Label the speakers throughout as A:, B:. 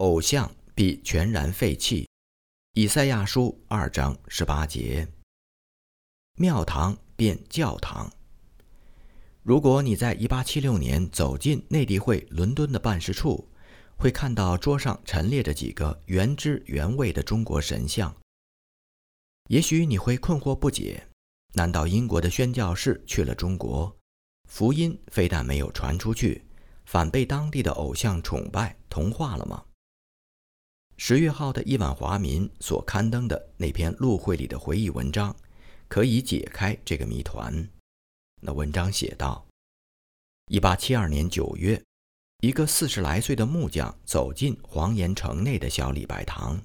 A: 偶像必全然废弃。以赛亚书二章十八节。庙堂变教堂。如果你在1876年走进内地会伦敦的办事处，会看到桌上陈列着几个原汁原味的中国神像。也许你会困惑不解：难道英国的宣教士去了中国，福音非但没有传出去，反被当地的偶像崇拜同化了吗？十月号的亿万华民所刊登的那篇陆会里的回忆文章，可以解开这个谜团。那文章写道：一八七二年九月，一个四十来岁的木匠走进黄岩城内的小礼拜堂。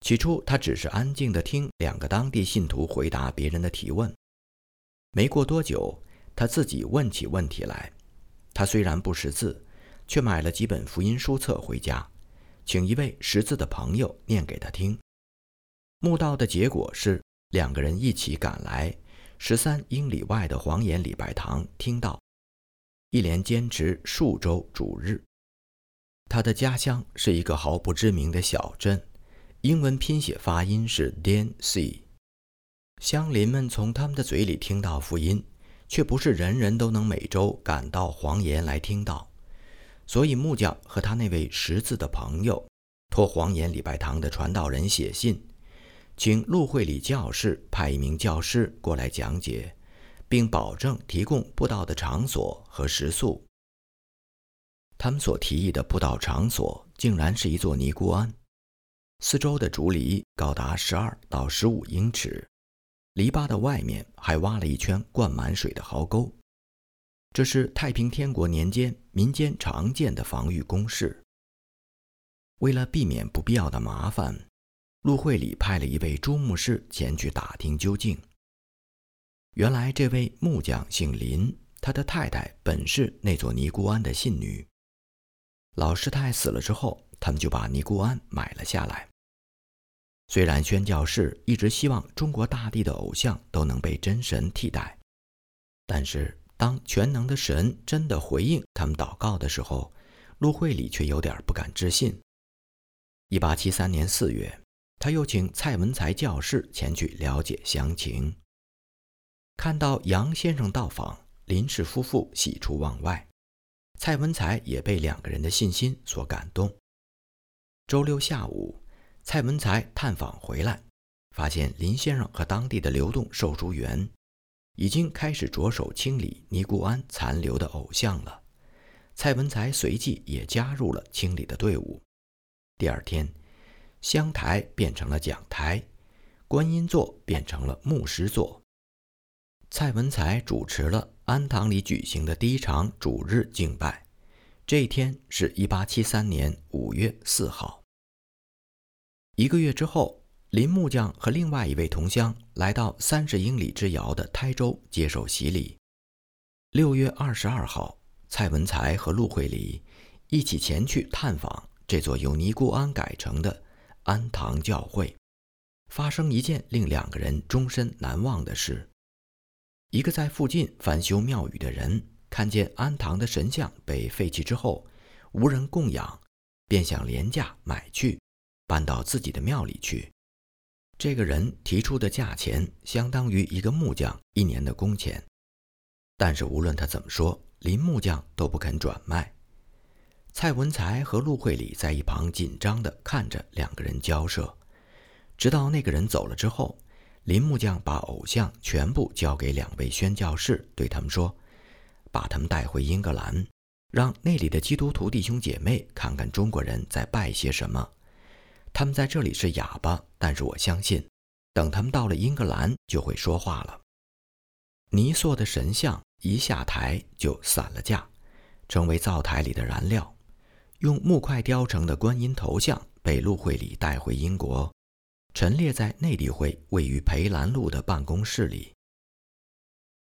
A: 起初，他只是安静地听两个当地信徒回答别人的提问。没过多久，他自己问起问题来。他虽然不识字，却买了几本福音书册回家，请一位识字的朋友念给他听。墓道的结果是，两个人一起赶来十三英里外的黄岩礼拜堂听到，一连坚持数周主日。他的家乡是一个毫不知名的小镇。英文拼写发音是 Dan C。乡邻们从他们的嘴里听到福音，却不是人人都能每周赶到黄岩来听到。所以木匠和他那位识字的朋友，托黄岩礼拜堂的传道人写信，请陆会里教士派一名教师过来讲解，并保证提供布道的场所和食宿。他们所提议的布道场所，竟然是一座尼姑庵。四周的竹篱高达十二到十五英尺，篱笆的外面还挖了一圈灌满水的壕沟。这是太平天国年间民间常见的防御工事。为了避免不必要的麻烦，陆会里派了一位朱牧师前去打听究竟。原来这位木匠姓林，他的太太本是那座尼姑庵的信女。老师太死了之后，他们就把尼姑庵买了下来。虽然宣教士一直希望中国大地的偶像都能被真神替代，但是当全能的神真的回应他们祷告的时候，陆会里却有点不敢置信。一八七三年四月，他又请蔡文才教士前去了解详情。看到杨先生到访，林氏夫妇喜出望外，蔡文才也被两个人的信心所感动。周六下午。蔡文才探访回来，发现林先生和当地的流动售书员已经开始着手清理尼姑庵残留的偶像了。蔡文才随即也加入了清理的队伍。第二天，香台变成了讲台，观音座变成了牧师座。蔡文才主持了庵堂里举行的第一场主日敬拜。这一天是一八七三年五月四号。一个月之后，林木匠和另外一位同乡来到三十英里之遥的台州接受洗礼。六月二十二号，蔡文才和陆惠礼一起前去探访这座由尼姑庵改成的安堂教会。发生一件令两个人终身难忘的事：一个在附近翻修庙宇的人看见安堂的神像被废弃之后，无人供养，便想廉价买去。搬到自己的庙里去。这个人提出的价钱相当于一个木匠一年的工钱，但是无论他怎么说，林木匠都不肯转卖。蔡文才和陆会礼在一旁紧张地看着两个人交涉，直到那个人走了之后，林木匠把偶像全部交给两位宣教士，对他们说：“把他们带回英格兰，让那里的基督徒弟兄姐妹看看中国人在拜些什么。”他们在这里是哑巴，但是我相信，等他们到了英格兰就会说话了。泥塑的神像一下台就散了架，成为灶台里的燃料。用木块雕成的观音头像被陆会里带回英国，陈列在内地会位于培兰路的办公室里。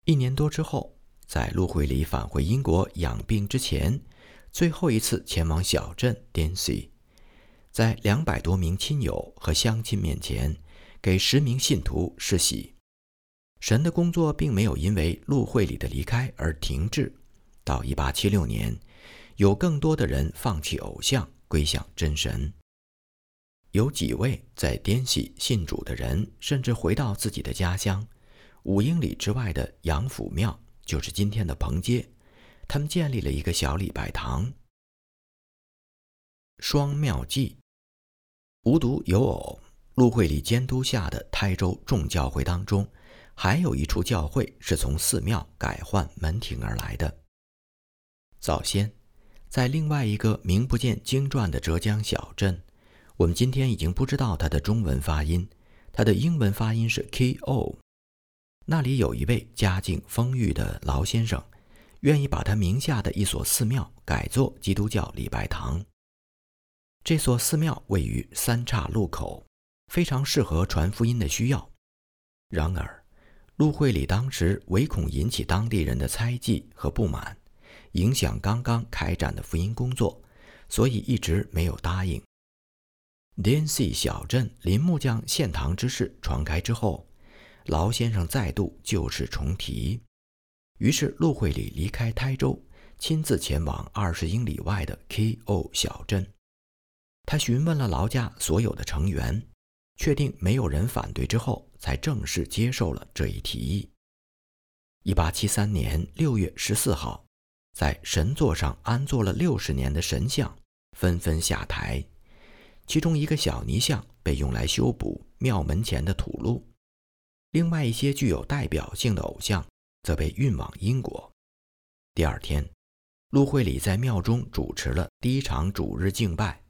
A: 一年多之后，在陆会里返回英国养病之前，最后一次前往小镇 Dancy。在两百多名亲友和乡亲面前，给十名信徒施洗。神的工作并没有因为陆会里的离开而停滞。到一八七六年，有更多的人放弃偶像，归向真神。有几位在滇西信主的人，甚至回到自己的家乡，五英里之外的杨府庙，就是今天的彭街，他们建立了一个小礼拜堂。双庙记，无独有偶，陆会理监督下的台州众教会当中，还有一处教会是从寺庙改换门庭而来的。早先，在另外一个名不见经传的浙江小镇。我们今天已经不知道它的中文发音，它的英文发音是 K.O。那里有一位家境丰裕的老先生，愿意把他名下的一所寺庙改作基督教礼拜堂。这所寺庙位于三岔路口，非常适合传福音的需要。然而，陆会里当时唯恐引起当地人的猜忌和不满，影响刚刚开展的福音工作，所以一直没有答应。滇西小镇林木匠献堂之事传开之后，劳先生再度旧事重提，于是陆会里离开台州，亲自前往二十英里外的 K.O 小镇。他询问了劳家所有的成员，确定没有人反对之后，才正式接受了这一提议。一八七三年六月十四号，在神座上安坐了六十年的神像纷纷下台。其中一个小泥像被用来修补庙门前的土路，另外一些具有代表性的偶像则被运往英国。第二天，陆会礼在庙中主持了第一场主日敬拜。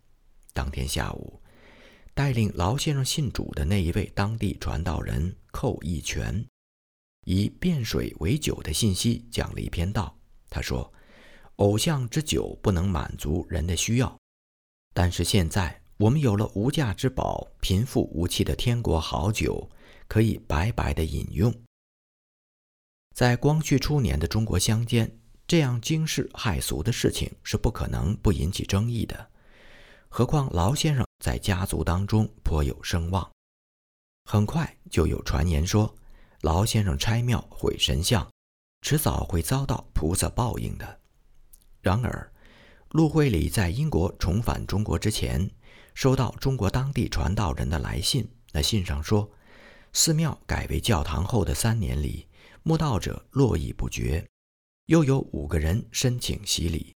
A: 当天下午，带领劳先生信主的那一位当地传道人寇义全，以变水为酒的信息讲了一篇道。他说：“偶像之酒不能满足人的需要，但是现在。”我们有了无价之宝、贫富无期的天国好酒，可以白白的饮用。在光绪初年的中国乡间，这样惊世骇俗的事情是不可能不引起争议的。何况劳先生在家族当中颇有声望，很快就有传言说，劳先生拆庙毁神像，迟早会遭到菩萨报应的。然而，陆会里在英国重返中国之前。收到中国当地传道人的来信，那信上说，寺庙改为教堂后的三年里，慕道者络绎不绝，又有五个人申请洗礼。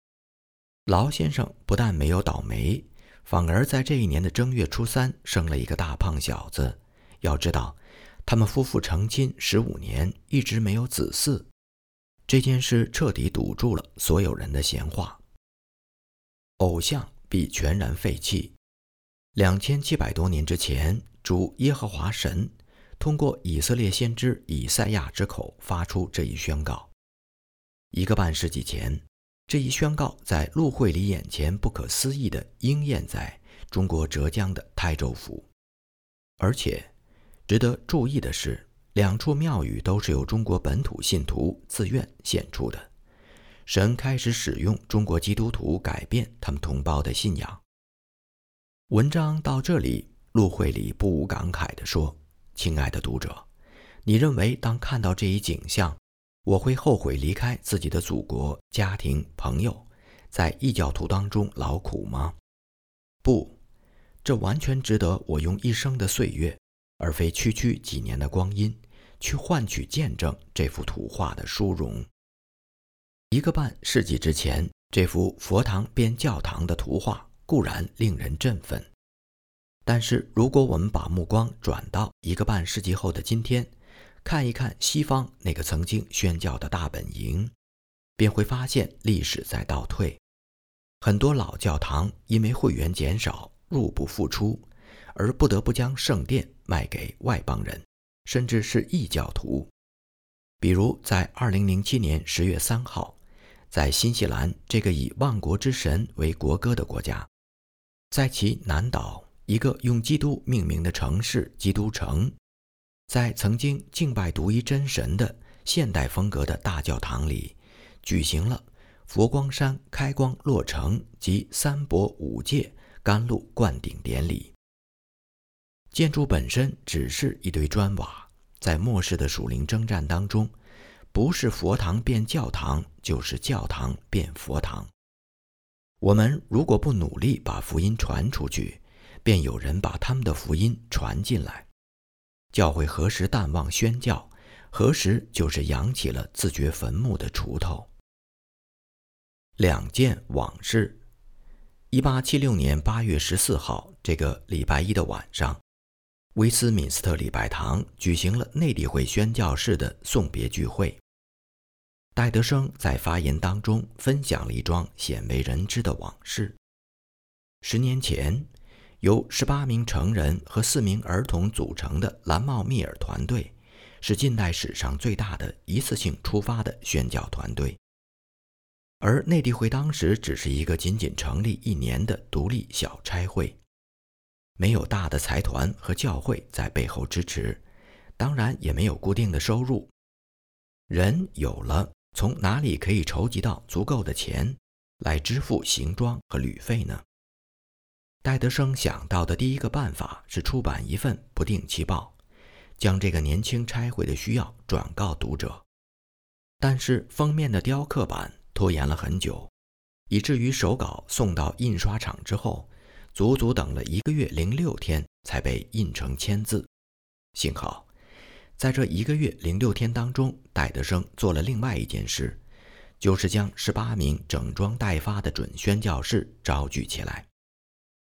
A: 劳先生不但没有倒霉，反而在这一年的正月初三生了一个大胖小子。要知道，他们夫妇成亲十五年，一直没有子嗣。这件事彻底堵住了所有人的闲话。偶像必全然废弃。两千七百多年之前，主耶和华神通过以色列先知以赛亚之口发出这一宣告。一个半世纪前，这一宣告在陆会里眼前不可思议地应验在中国浙江的台州府。而且，值得注意的是，两处庙宇都是由中国本土信徒自愿献出的。神开始使用中国基督徒改变他们同胞的信仰。文章到这里，陆会里不无感慨地说：“亲爱的读者，你认为当看到这一景象，我会后悔离开自己的祖国、家庭、朋友，在异教徒当中劳苦吗？不，这完全值得我用一生的岁月，而非区区几年的光阴，去换取见证这幅图画的殊荣。一个半世纪之前，这幅佛堂变教堂的图画。”固然令人振奋，但是如果我们把目光转到一个半世纪后的今天，看一看西方那个曾经宣教的大本营，便会发现历史在倒退。很多老教堂因为会员减少、入不敷出，而不得不将圣殿卖给外邦人，甚至是异教徒。比如在2007年10月3号，在新西兰这个以万国之神为国歌的国家。在其南岛一个用基督命名的城市——基督城，在曾经敬拜独一真神的现代风格的大教堂里，举行了佛光山开光落成及三博五戒甘露灌顶典礼。建筑本身只是一堆砖瓦，在末世的属灵征战当中，不是佛堂变教堂，就是教堂变佛堂。我们如果不努力把福音传出去，便有人把他们的福音传进来。教会何时淡忘宣教，何时就是扬起了自掘坟墓的锄头。两件往事：一八七六年八月十四号这个礼拜一的晚上，威斯敏斯特礼拜堂举行了内地会宣教士的送别聚会。戴德生在发言当中分享了一桩鲜为人知的往事。十年前，由十八名成人和四名儿童组成的蓝帽密尔团队，是近代史上最大的一次性出发的宣教团队。而内地会当时只是一个仅仅成立一年的独立小差会，没有大的财团和教会在背后支持，当然也没有固定的收入。人有了。从哪里可以筹集到足够的钱来支付行装和旅费呢？戴德生想到的第一个办法是出版一份不定期报，将这个年轻差会的需要转告读者。但是封面的雕刻版拖延了很久，以至于手稿送到印刷厂之后，足足等了一个月零六天才被印成签字。幸好。在这一个月零六天当中，戴德生做了另外一件事，就是将十八名整装待发的准宣教士召集起来，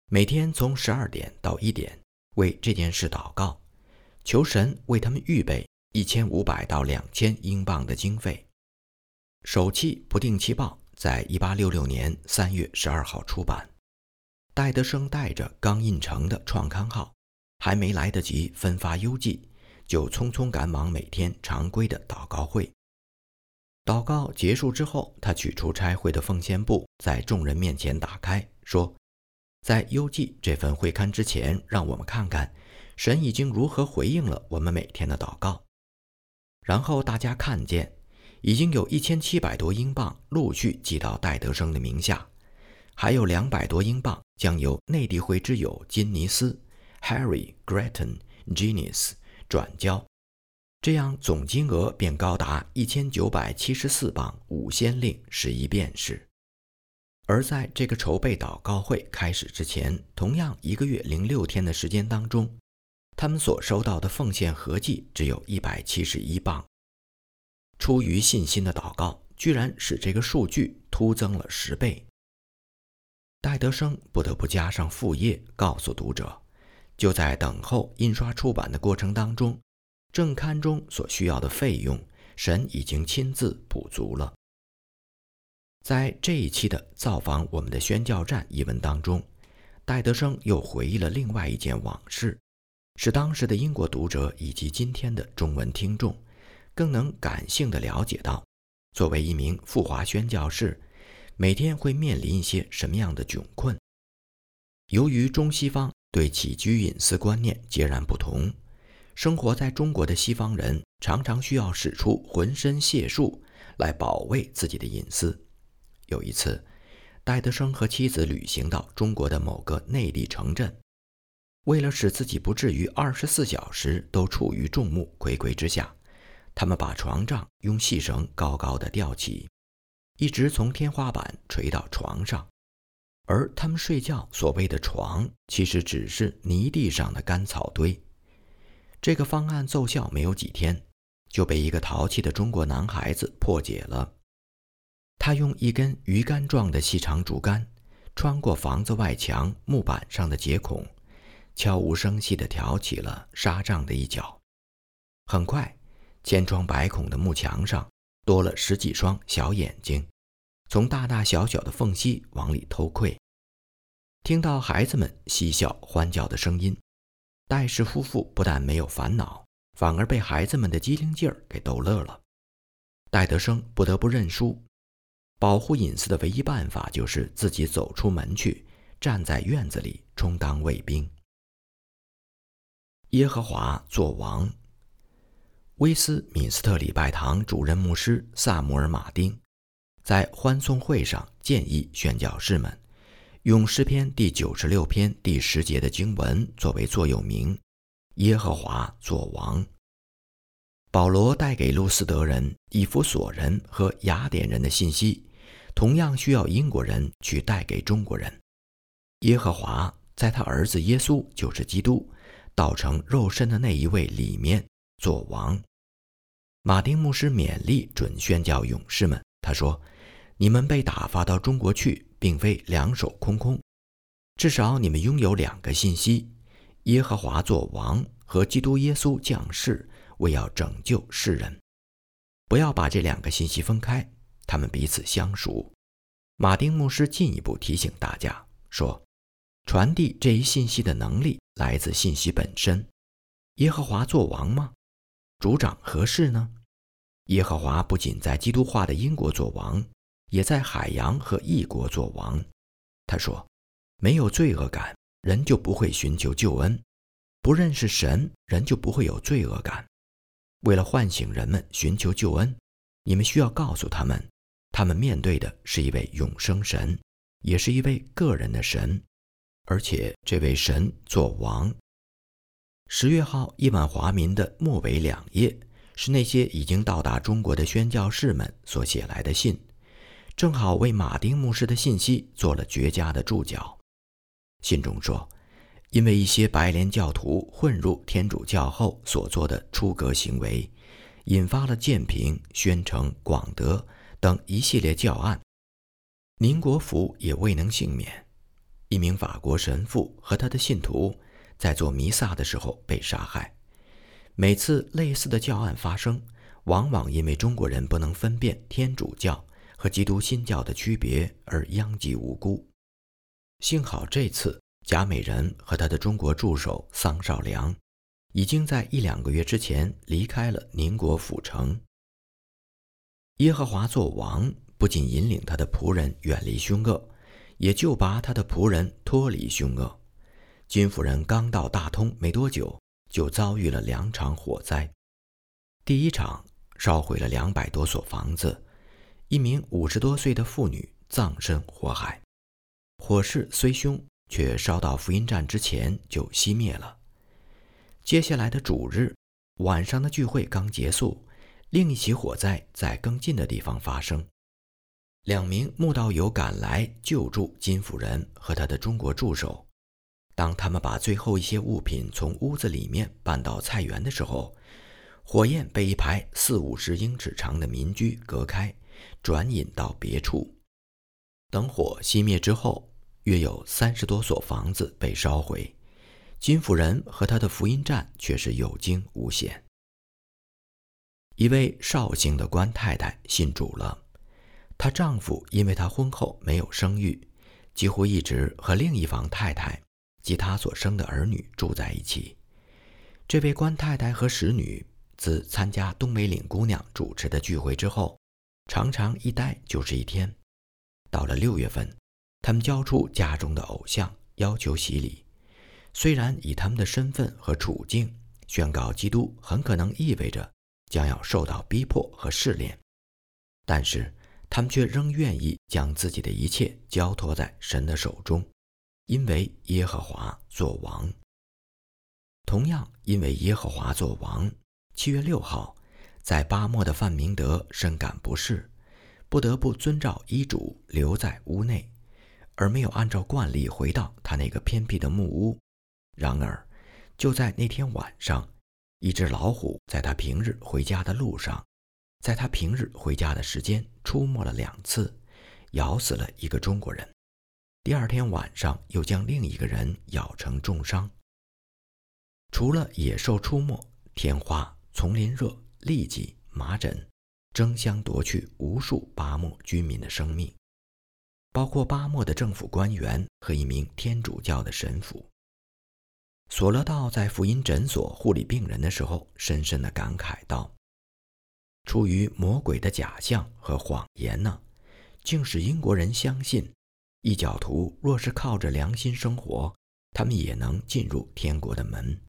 A: 每天从十二点到一点为这件事祷告，求神为他们预备一千五百到两千英镑的经费。首期不定期报在一八六六年三月十二号出版，戴德生带着刚印成的创刊号，还没来得及分发邮寄。就匆匆赶往每天常规的祷告会。祷告结束之后，他取出差会的奉献簿，在众人面前打开，说：“在邮寄这份会刊之前，让我们看看神已经如何回应了我们每天的祷告。”然后大家看见，已经有一千七百多英镑陆续寄到戴德生的名下，还有两百多英镑将由内地会之友金尼斯、Harry、Gretton、Genius。转交，这样总金额便高达一千九百七十四磅五先令十一便士。而在这个筹备祷告会开始之前，同样一个月零六天的时间当中，他们所收到的奉献合计只有一百七十一磅。出于信心的祷告，居然使这个数据突增了十倍。戴德生不得不加上副业，告诉读者。就在等候印刷出版的过程当中，正刊中所需要的费用，神已经亲自补足了。在这一期的《造访我们的宣教站》一文当中，戴德生又回忆了另外一件往事，使当时的英国读者以及今天的中文听众，更能感性的了解到，作为一名富华宣教士，每天会面临一些什么样的窘困。由于中西方。对起居隐私观念截然不同，生活在中国的西方人常常需要使出浑身解数来保卫自己的隐私。有一次，戴德生和妻子旅行到中国的某个内地城镇，为了使自己不至于二十四小时都处于众目睽睽之下，他们把床帐用细绳高高的吊起，一直从天花板垂到床上。而他们睡觉所谓的床，其实只是泥地上的干草堆。这个方案奏效没有几天，就被一个淘气的中国男孩子破解了。他用一根鱼竿状的细长竹竿，穿过房子外墙木板上的结孔，悄无声息地挑起了纱帐的一角。很快，千疮百孔的木墙上多了十几双小眼睛。从大大小小的缝隙往里偷窥，听到孩子们嬉笑欢叫的声音，戴氏夫妇不但没有烦恼，反而被孩子们的机灵劲儿给逗乐了。戴德生不得不认输，保护隐私的唯一办法就是自己走出门去，站在院子里充当卫兵。耶和华作王。威斯敏斯特礼拜堂主任牧师萨姆尔·马丁。在欢送会上，建议宣教士们用诗篇第九十六篇第十节的经文作为座右铭：“耶和华作王。”保罗带给路斯德人、以弗所人和雅典人的信息，同样需要英国人去带给中国人。耶和华在他儿子耶稣就是基督，道成肉身的那一位里面做王。马丁牧师勉励准宣教勇士们，他说：“你们被打发到中国去，并非两手空空，至少你们拥有两个信息：耶和华做王和基督耶稣降世，为要拯救世人。不要把这两个信息分开，他们彼此相熟。”马丁牧师进一步提醒大家说。传递这一信息的能力来自信息本身。耶和华做王吗？主掌何事呢？耶和华不仅在基督化的英国做王，也在海洋和异国做王。他说：“没有罪恶感，人就不会寻求救恩；不认识神，人就不会有罪恶感。为了唤醒人们寻求救恩，你们需要告诉他们，他们面对的是一位永生神，也是一位个人的神。”而且这位神做王。十月号亿万华民的末尾两页是那些已经到达中国的宣教士们所写来的信，正好为马丁牧师的信息做了绝佳的注脚。信中说，因为一些白莲教徒混入天主教后所做的出格行为，引发了建平、宣城、广德等一系列教案，宁国府也未能幸免。一名法国神父和他的信徒在做弥撒的时候被杀害。每次类似的教案发生，往往因为中国人不能分辨天主教和基督新教的区别而殃及无辜。幸好这次贾美人和他的中国助手桑绍良已经在一两个月之前离开了宁国府城。耶和华做王，不仅引领他的仆人远离凶恶。也就把他的仆人脱离凶恶。金夫人刚到大通没多久，就遭遇了两场火灾。第一场烧毁了两百多所房子，一名五十多岁的妇女葬身火海。火势虽凶，却烧到福音站之前就熄灭了。接下来的主日晚上的聚会刚结束，另一起火灾在更近的地方发生。两名慕道友赶来救助金夫人和他的中国助手。当他们把最后一些物品从屋子里面搬到菜园的时候，火焰被一排四五十英尺长的民居隔开，转引到别处。等火熄灭之后，约有三十多所房子被烧毁。金夫人和他的福音站却是有惊无险。一位绍兴的官太太信主了。她丈夫因为她婚后没有生育，几乎一直和另一房太太及她所生的儿女住在一起。这位官太太和使女自参加东北岭姑娘主持的聚会之后，常常一待就是一天。到了六月份，他们交出家中的偶像，要求洗礼。虽然以他们的身份和处境宣告基督很可能意味着将要受到逼迫和试炼，但是。他们却仍愿意将自己的一切交托在神的手中，因为耶和华做王。同样，因为耶和华做王，七月六号，在巴莫的范明德深感不适，不得不遵照医嘱留在屋内，而没有按照惯例回到他那个偏僻的木屋。然而，就在那天晚上，一只老虎在他平日回家的路上。在他平日回家的时间出没了两次，咬死了一个中国人。第二天晚上又将另一个人咬成重伤。除了野兽出没，天花、丛林热、痢疾、麻疹，争相夺去无数巴莫居民的生命，包括巴莫的政府官员和一名天主教的神父。索勒道在福音诊所护理病人的时候，深深地感慨道。出于魔鬼的假象和谎言呢，竟使英国人相信，异教徒若是靠着良心生活，他们也能进入天国的门。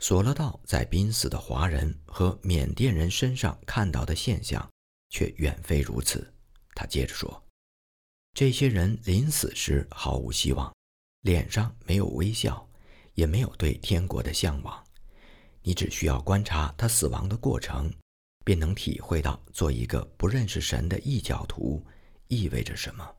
A: 索勒道在濒死的华人和缅甸人身上看到的现象，却远非如此。他接着说：“这些人临死时毫无希望，脸上没有微笑，也没有对天国的向往。你只需要观察他死亡的过程。”便能体会到，做一个不认识神的异教徒，意味着什么？